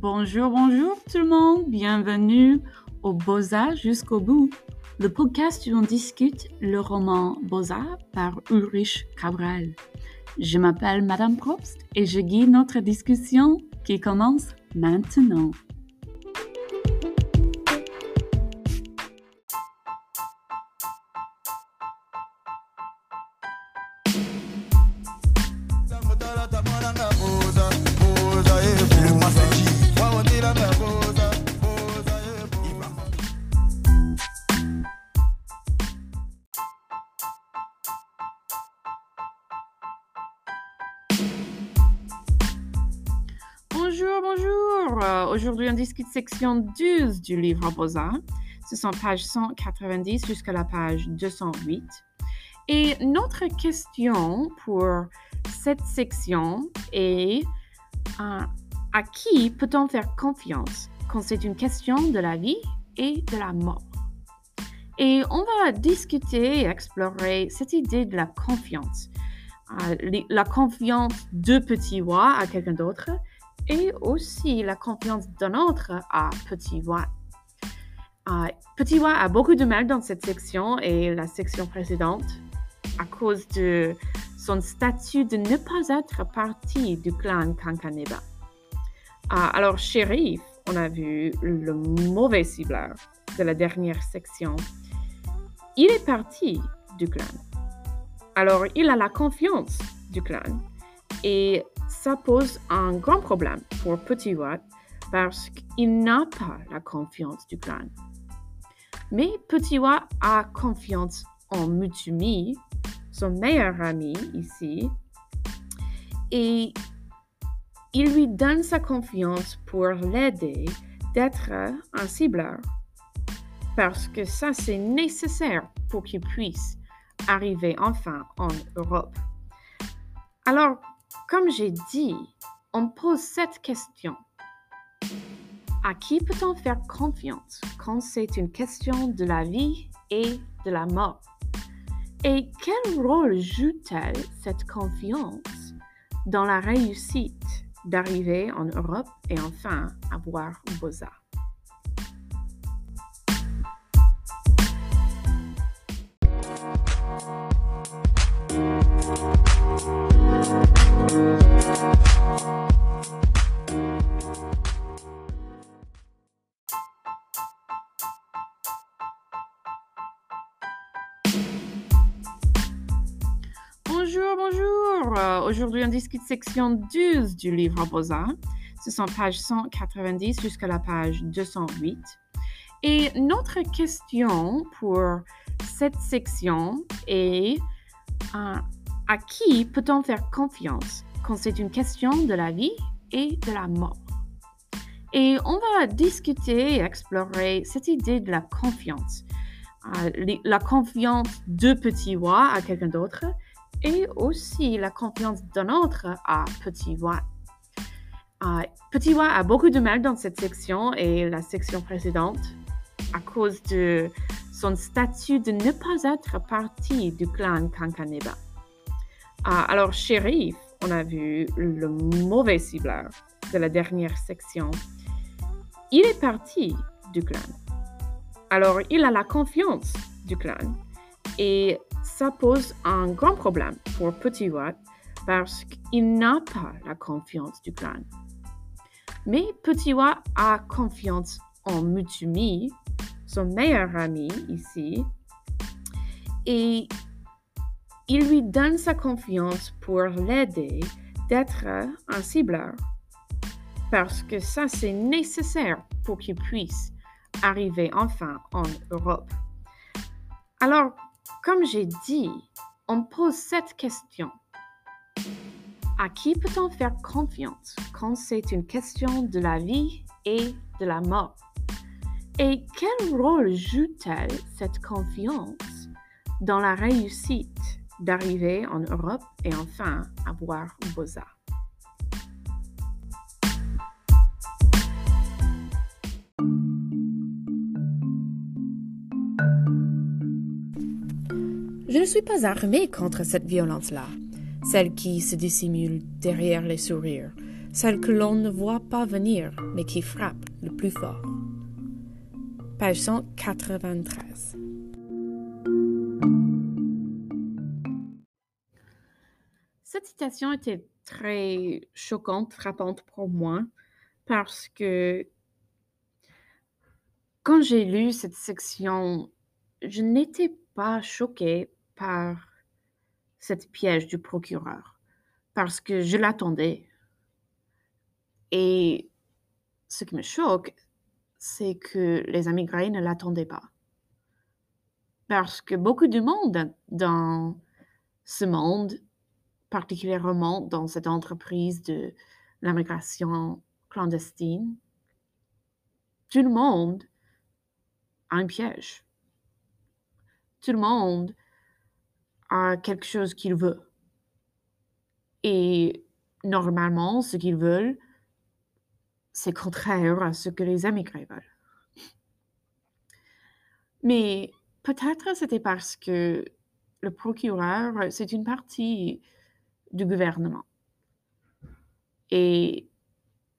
Bonjour, bonjour tout le monde, bienvenue au Beaux-Arts jusqu'au bout, le podcast où on discute le roman Beaux-Arts par Ulrich Cabral. Je m'appelle Madame Probst et je guide notre discussion qui commence maintenant. Euh, Aujourd'hui, on discute section 12 du livre Beaux-Arts. Ce sont pages 190 jusqu'à la page 208. Et notre question pour cette section est euh, à qui peut-on faire confiance quand c'est une question de la vie et de la mort? Et on va discuter et explorer cette idée de la confiance. Euh, la confiance de petit voix à quelqu'un d'autre et aussi la confiance d'un autre à Petit. Euh, Petit Voix a beaucoup de mal dans cette section et la section précédente à cause de son statut de ne pas être partie du clan Kankaneba. Euh, alors, Shérif, on a vu le mauvais cibleur de la dernière section. Il est parti du clan. Alors, il a la confiance du clan et ça pose un grand problème pour Petit Watt parce qu'il n'a pas la confiance du clan. Mais Petit Watt a confiance en Mutumi, son meilleur ami ici, et il lui donne sa confiance pour l'aider d'être un cibleur. Parce que ça, c'est nécessaire pour qu'il puisse arriver enfin en Europe. Alors, comme j'ai dit, on pose cette question. À qui peut-on faire confiance quand c'est une question de la vie et de la mort? Et quel rôle joue-t-elle cette confiance dans la réussite d'arriver en Europe et enfin avoir Beaux-Arts? On discute section 12 du livre Beaux-Arts. Ce sont pages 190 jusqu'à la page 208. Et notre question pour cette section est euh, à qui peut-on faire confiance quand c'est une question de la vie et de la mort? Et on va discuter et explorer cette idée de la confiance. Euh, la confiance de petit voix à quelqu'un d'autre et aussi la confiance d'un autre à Petit Voix. Petit Voix a beaucoup de mal dans cette section et la section précédente à cause de son statut de ne pas être partie du clan Kankaneba. Euh, alors, Shérif, on a vu le mauvais cibleur de la dernière section. Il est parti du clan. Alors, il a la confiance du clan et ça pose un grand problème pour Petit Watt parce qu'il n'a pas la confiance du clan. Mais Petit Watt a confiance en Mutumi, son meilleur ami ici, et il lui donne sa confiance pour l'aider d'être un cibleur. Parce que ça, c'est nécessaire pour qu'il puisse arriver enfin en Europe. Alors, comme j'ai dit, on pose cette question. À qui peut-on faire confiance quand c'est une question de la vie et de la mort? Et quel rôle joue-t-elle cette confiance dans la réussite d'arriver en Europe et enfin avoir Beaux-Arts? Je ne suis pas armée contre cette violence-là, celle qui se dissimule derrière les sourires, celle que l'on ne voit pas venir, mais qui frappe le plus fort. Page 193. Cette citation était très choquante, frappante pour moi, parce que quand j'ai lu cette section, je n'étais pas choquée par cette piège du procureur, parce que je l'attendais. Et ce qui me choque, c'est que les immigrés ne l'attendaient pas. Parce que beaucoup de monde dans ce monde, particulièrement dans cette entreprise de l'immigration clandestine, tout le monde a un piège. Tout le monde a quelque chose qu'il veut. Et normalement, ce qu'ils veulent, c'est contraire à ce que les immigrés veulent. Mais peut-être c'était parce que le procureur, c'est une partie du gouvernement. Et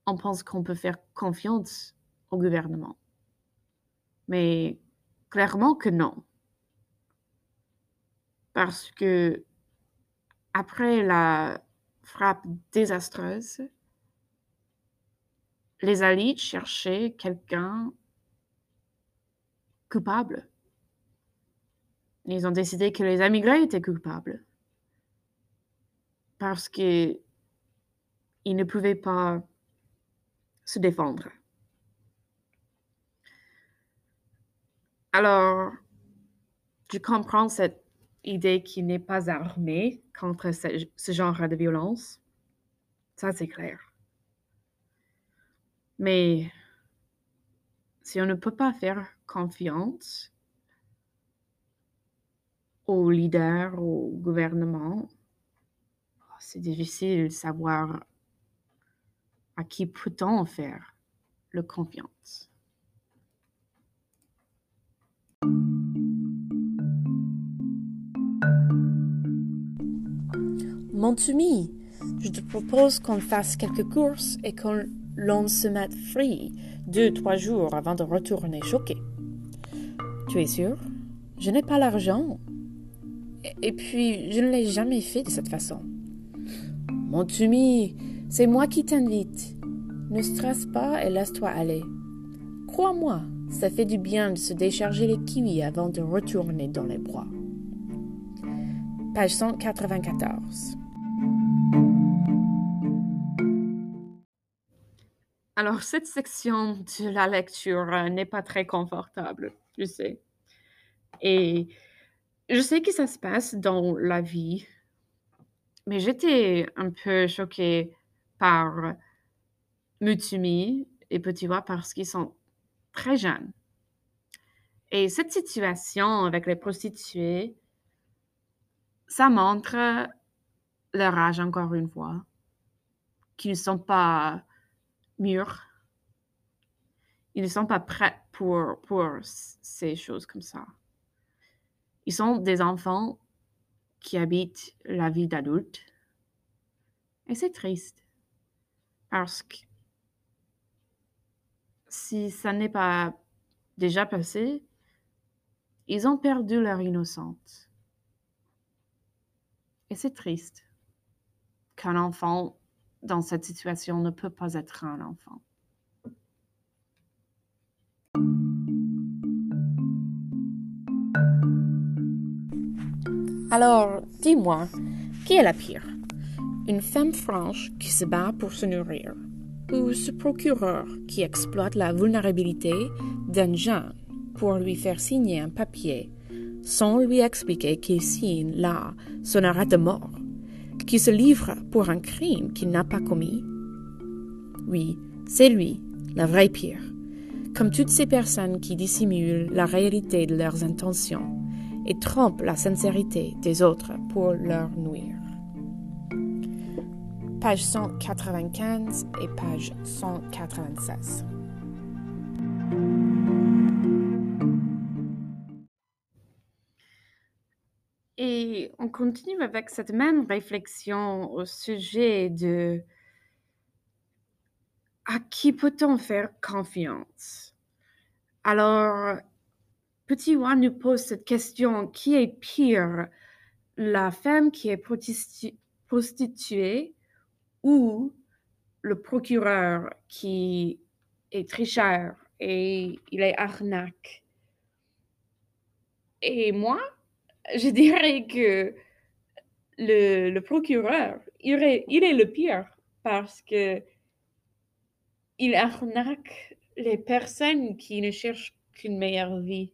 on pense qu'on peut faire confiance au gouvernement. Mais clairement que non. Parce que après la frappe désastreuse, les Alliés cherchaient quelqu'un coupable. Ils ont décidé que les immigrés étaient coupables. Parce qu'ils ne pouvaient pas se défendre. Alors, je comprends cette idée qui n'est pas armée contre ce, genre de violence? Ça, c'est clair. Mais si on ne peut pas faire confiance aux leaders, au gouvernement, c'est difficile de savoir à qui peut-on faire le confiance. Montumi, je te propose qu'on fasse quelques courses et qu'on l'on se mette free deux, trois jours avant de retourner choqué. Tu es sûr? Je n'ai pas l'argent. Et puis, je ne l'ai jamais fait de cette façon. Montumi, c'est moi qui t'invite. Ne stresse pas et laisse-toi aller. Crois-moi, ça fait du bien de se décharger les kiwis avant de retourner dans les bois. Page 194. Alors, cette section de la lecture euh, n'est pas très confortable, je sais. Et je sais que ça se passe dans la vie, mais j'étais un peu choquée par Mutumi et Petit Voix parce qu'ils sont très jeunes. Et cette situation avec les prostituées, ça montre leur âge encore une fois, qu'ils ne sont pas mûrs. Ils ne sont pas prêts pour, pour ces choses comme ça. Ils sont des enfants qui habitent la vie d'adulte. Et c'est triste. Parce que si ça n'est pas déjà passé, ils ont perdu leur innocence. Et c'est triste qu'un enfant dans cette situation ne peut pas être un enfant. Alors, dis-moi, qui est la pire? Une femme franche qui se bat pour se nourrir ou ce procureur qui exploite la vulnérabilité d'un jeune pour lui faire signer un papier sans lui expliquer qu'il signe là son arrêt de mort? Qui se livre pour un crime qu'il n'a pas commis Oui, c'est lui, la vraie pire. Comme toutes ces personnes qui dissimulent la réalité de leurs intentions et trompent la sincérité des autres pour leur nuire. Page 195 et page 196. Et on continue avec cette même réflexion au sujet de à qui peut-on faire confiance? Alors, Petit Juan nous pose cette question, qui est pire, la femme qui est prostituée ou le procureur qui est très et il est arnaque? Et moi, je dirais que le, procureur, il est, le pire parce que il arnaque les personnes qui ne cherchent qu'une meilleure vie.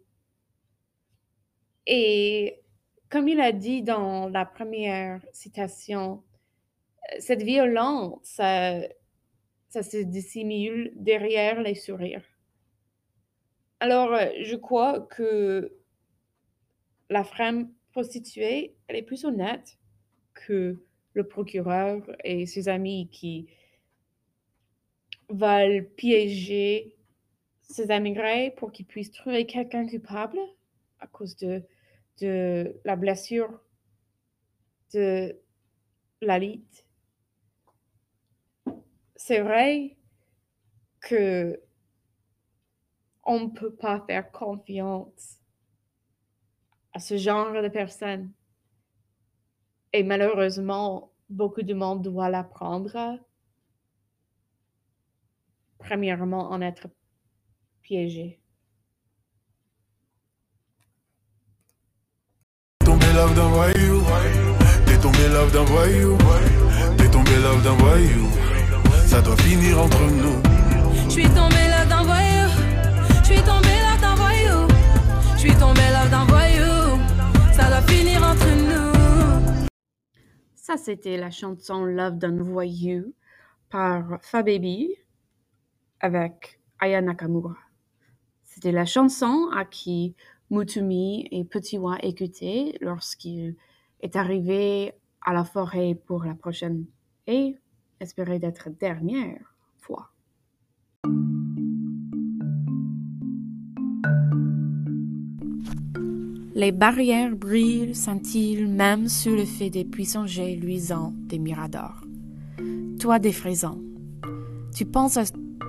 Et comme il a dit dans la première citation, cette violence, ça, se dissimule derrière les sourires. Alors, je crois que la femme prostituée, elle est plus honnête que le procureur et ses amis qui veulent piéger ces immigrés pour qu'ils puissent trouver quelqu'un coupable à cause de, de la blessure de la lite c'est vrai que on ne peut pas faire confiance à ce genre de personnes. Et malheureusement, beaucoup de monde doit l'apprendre. Premièrement, en être piégé. Tombé love d'un voyou, t'es tombé love d'un voyou, t'es tombé love d'un voyou ça doit finir entre nous. Je suis tombé là d'un voyou, je suis tombé là d'un voyou, je suis tombé là d'un voyou, Ça, c'était la chanson Love d'un voyou par Fababy avec Aya Nakamura. C'était la chanson à qui Mutumi et Petit Wa écoutaient lorsqu'il est arrivé à la forêt pour la prochaine et espérer d'être dernière fois. Les barrières brillent, scintillent même sous le fait des puissants jets luisants des miradors. Toi défraisant, tu penses à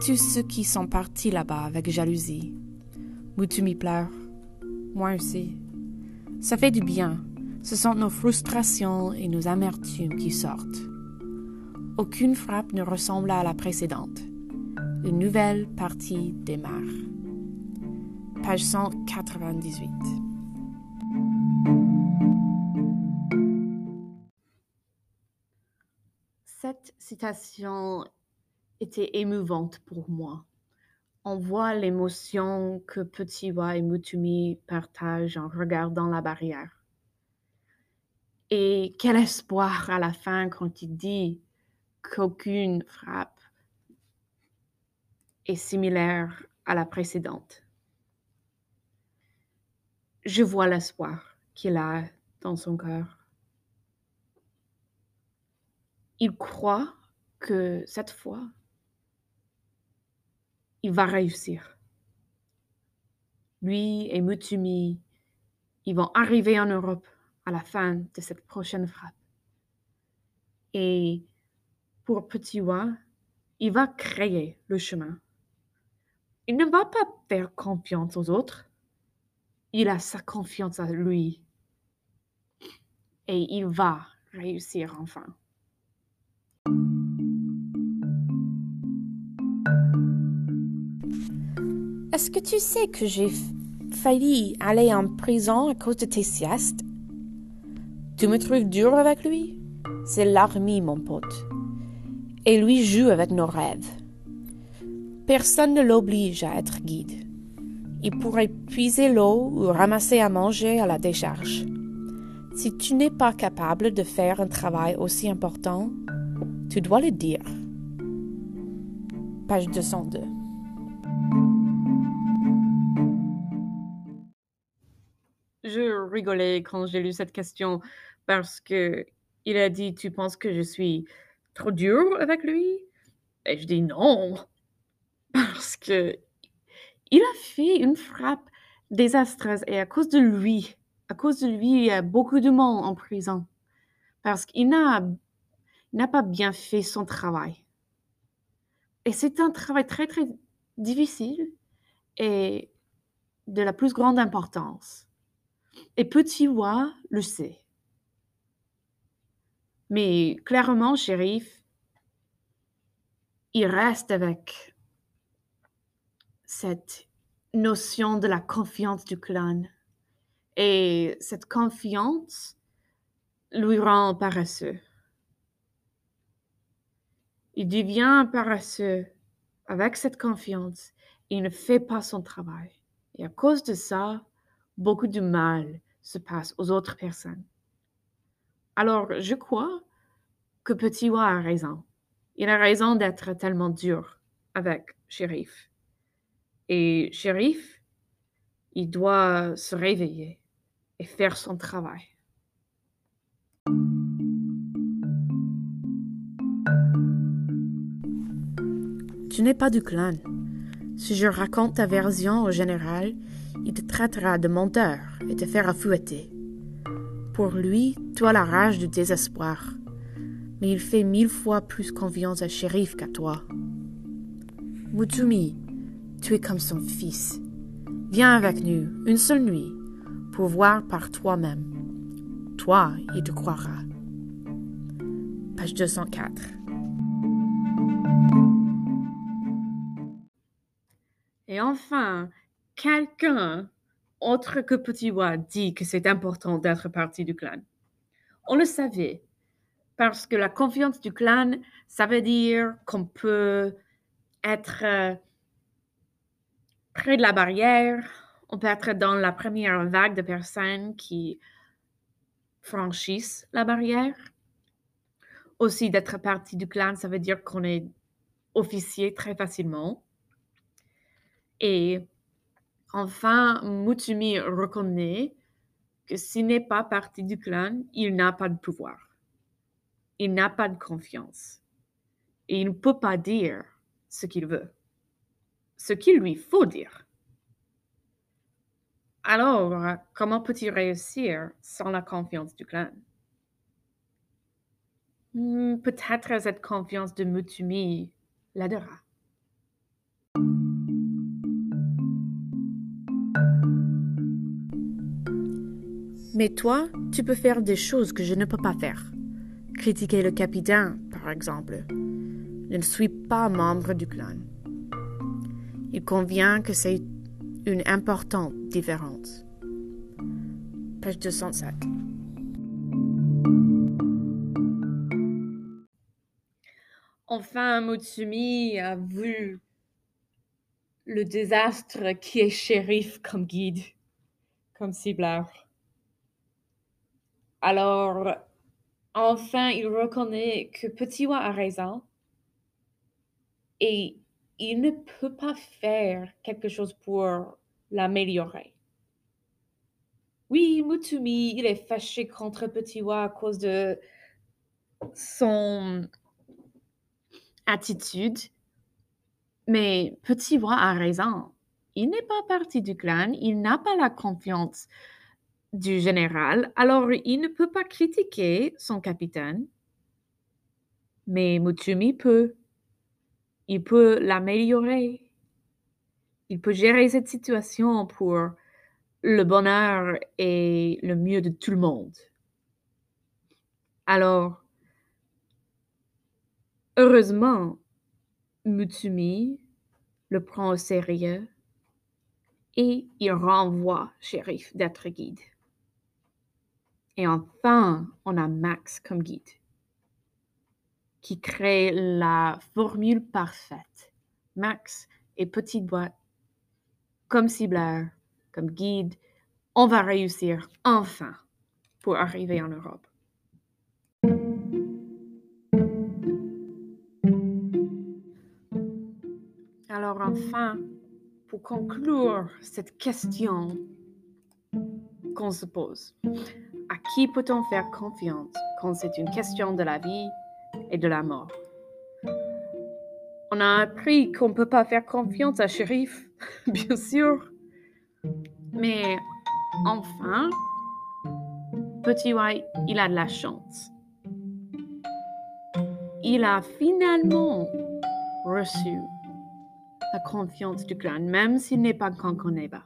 tous ceux qui sont partis là-bas avec jalousie. m'y pleure. Moi aussi. Ça fait du bien. Ce sont nos frustrations et nos amertumes qui sortent. Aucune frappe ne ressemble à la précédente. Une nouvelle partie démarre. Page 198. Citation était émouvante pour moi. On voit l'émotion que Petiwa et Mutumi partagent en regardant la barrière. Et quel espoir à la fin quand il dit qu'aucune frappe est similaire à la précédente. Je vois l'espoir qu'il a dans son cœur. Il croit que cette fois, il va réussir. Lui et Mutumi, ils vont arriver en Europe à la fin de cette prochaine frappe. Et pour Petit Wa, il va créer le chemin. Il ne va pas faire confiance aux autres. Il a sa confiance à lui. Et il va réussir enfin. Est-ce que tu sais que j'ai failli aller en prison à cause de tes siestes? Tu me trouves dur avec lui? C'est l'armée, mon pote et lui joue avec nos rêves. Personne ne l'oblige à être guide. Il pourrait puiser l'eau ou ramasser à manger à la décharge. Si tu n'es pas capable de faire un travail aussi important, tu dois le dire. Page 202. Je rigolais quand j'ai lu cette question parce que il a dit Tu penses que je suis trop dur avec lui? Et je dis non, parce que il a fait une frappe désastreuse et à cause de lui, à cause de lui, il y a beaucoup de monde en prison parce qu'il n'a, n'a pas bien fait son travail. Et c'est un travail très, très difficile et de la plus grande importance. Et Petit Wa le sait. Mais clairement, shérif, il reste avec cette notion de la confiance du clan. Et cette confiance lui rend paresseux. Il devient paresseux avec cette confiance. Il ne fait pas son travail. Et à cause de ça, beaucoup de mal se passe aux autres personnes. Alors, je crois que Petit Wa a raison. Il a raison d'être tellement dur avec Shérif. Et Shérif, il doit se réveiller et faire son travail. Tu n'es pas du clan. Si je raconte ta version au général, il te traitera de menteur et te fera fouetter. Pour lui, as la rage du désespoir, mais il fait mille fois plus confiance à Shérif qu'à toi. Mutumi, tu es comme son fils. Viens avec nous une seule nuit pour voir par toi-même. Toi, il te croira. Page 204. Et enfin, quelqu'un autre que Petit Wa dit que c'est important d'être partie du clan. On le savait, parce que la confiance du clan, ça veut dire qu'on peut être euh, près de la barrière, on peut être dans la première vague de personnes qui franchissent la barrière. Aussi, d'être partie du clan, ça veut dire qu'on est officier très facilement. Et enfin, Mutumi reconnaît que s'il n'est pas partie du clan, il n'a pas de pouvoir. Il n'a pas de confiance. Et il ne peut pas dire ce qu'il veut. Ce qu'il lui faut dire. Alors, comment peut-il réussir sans la confiance du clan? Hmm, peut-être cette confiance de Mutumi l'aidera. Mais toi, tu peux faire des choses que je ne peux pas faire. Critiquer le capitaine, par exemple. Je ne suis pas membre du clan. Il convient que c'est une importante différence. Page 207. Enfin, Mutsumi a vu le désastre qui est shérif comme guide, comme cibleur. Alors, enfin, il reconnaît que Petit Wa a raison et il ne peut pas faire quelque chose pour l'améliorer. Oui, Mutumi, il est fâché contre Petit Wa à cause de son attitude, mais Petit Wa a raison. Il n'est pas parti du clan, il n'a pas la confiance du général, alors il ne peut pas critiquer son capitaine. Mais Mutumi peut. Il peut l'améliorer. Il peut gérer cette situation pour le bonheur et le mieux de tout le monde. Alors, heureusement, Mutumi le prend au sérieux et il renvoie Shérif d'être guide. Et enfin, on a Max comme guide qui crée la formule parfaite. Max et Petite Boîte comme cibleur, comme guide, on va réussir enfin pour arriver en Europe. Alors enfin, pour conclure cette question qu'on se pose, qui peut-on faire confiance quand c'est une question de la vie et de la mort? On a appris qu'on ne peut pas faire confiance à Shérif, bien sûr. Mais enfin, Petit White, il a de la chance. Il a finalement reçu la confiance du clan, même s'il n'est pas pas.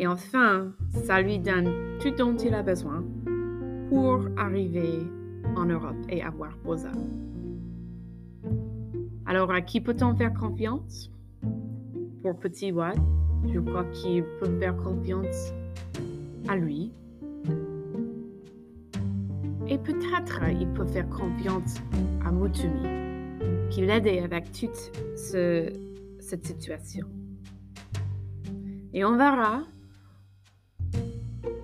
Et enfin, ça lui donne tout dont il a besoin pour arriver en Europe et avoir Bosa. Alors, à qui peut-on faire confiance? Pour Petit Watt, je crois qu'il peut faire confiance à lui. Et peut-être il peut faire confiance à Mutumi, qui l'aidait avec toute cette situation. Et on verra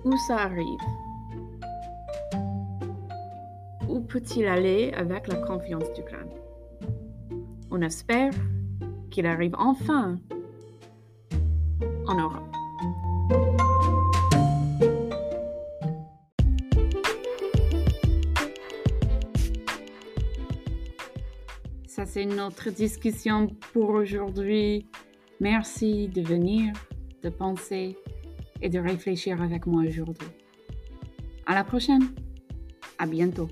où ça arrive. Où peut-il aller avec la confiance du clan On espère qu'il arrive enfin en Europe. Ça, c'est notre discussion pour aujourd'hui. Merci de venir, de penser et de réfléchir avec moi aujourd'hui. À la prochaine. À bientôt.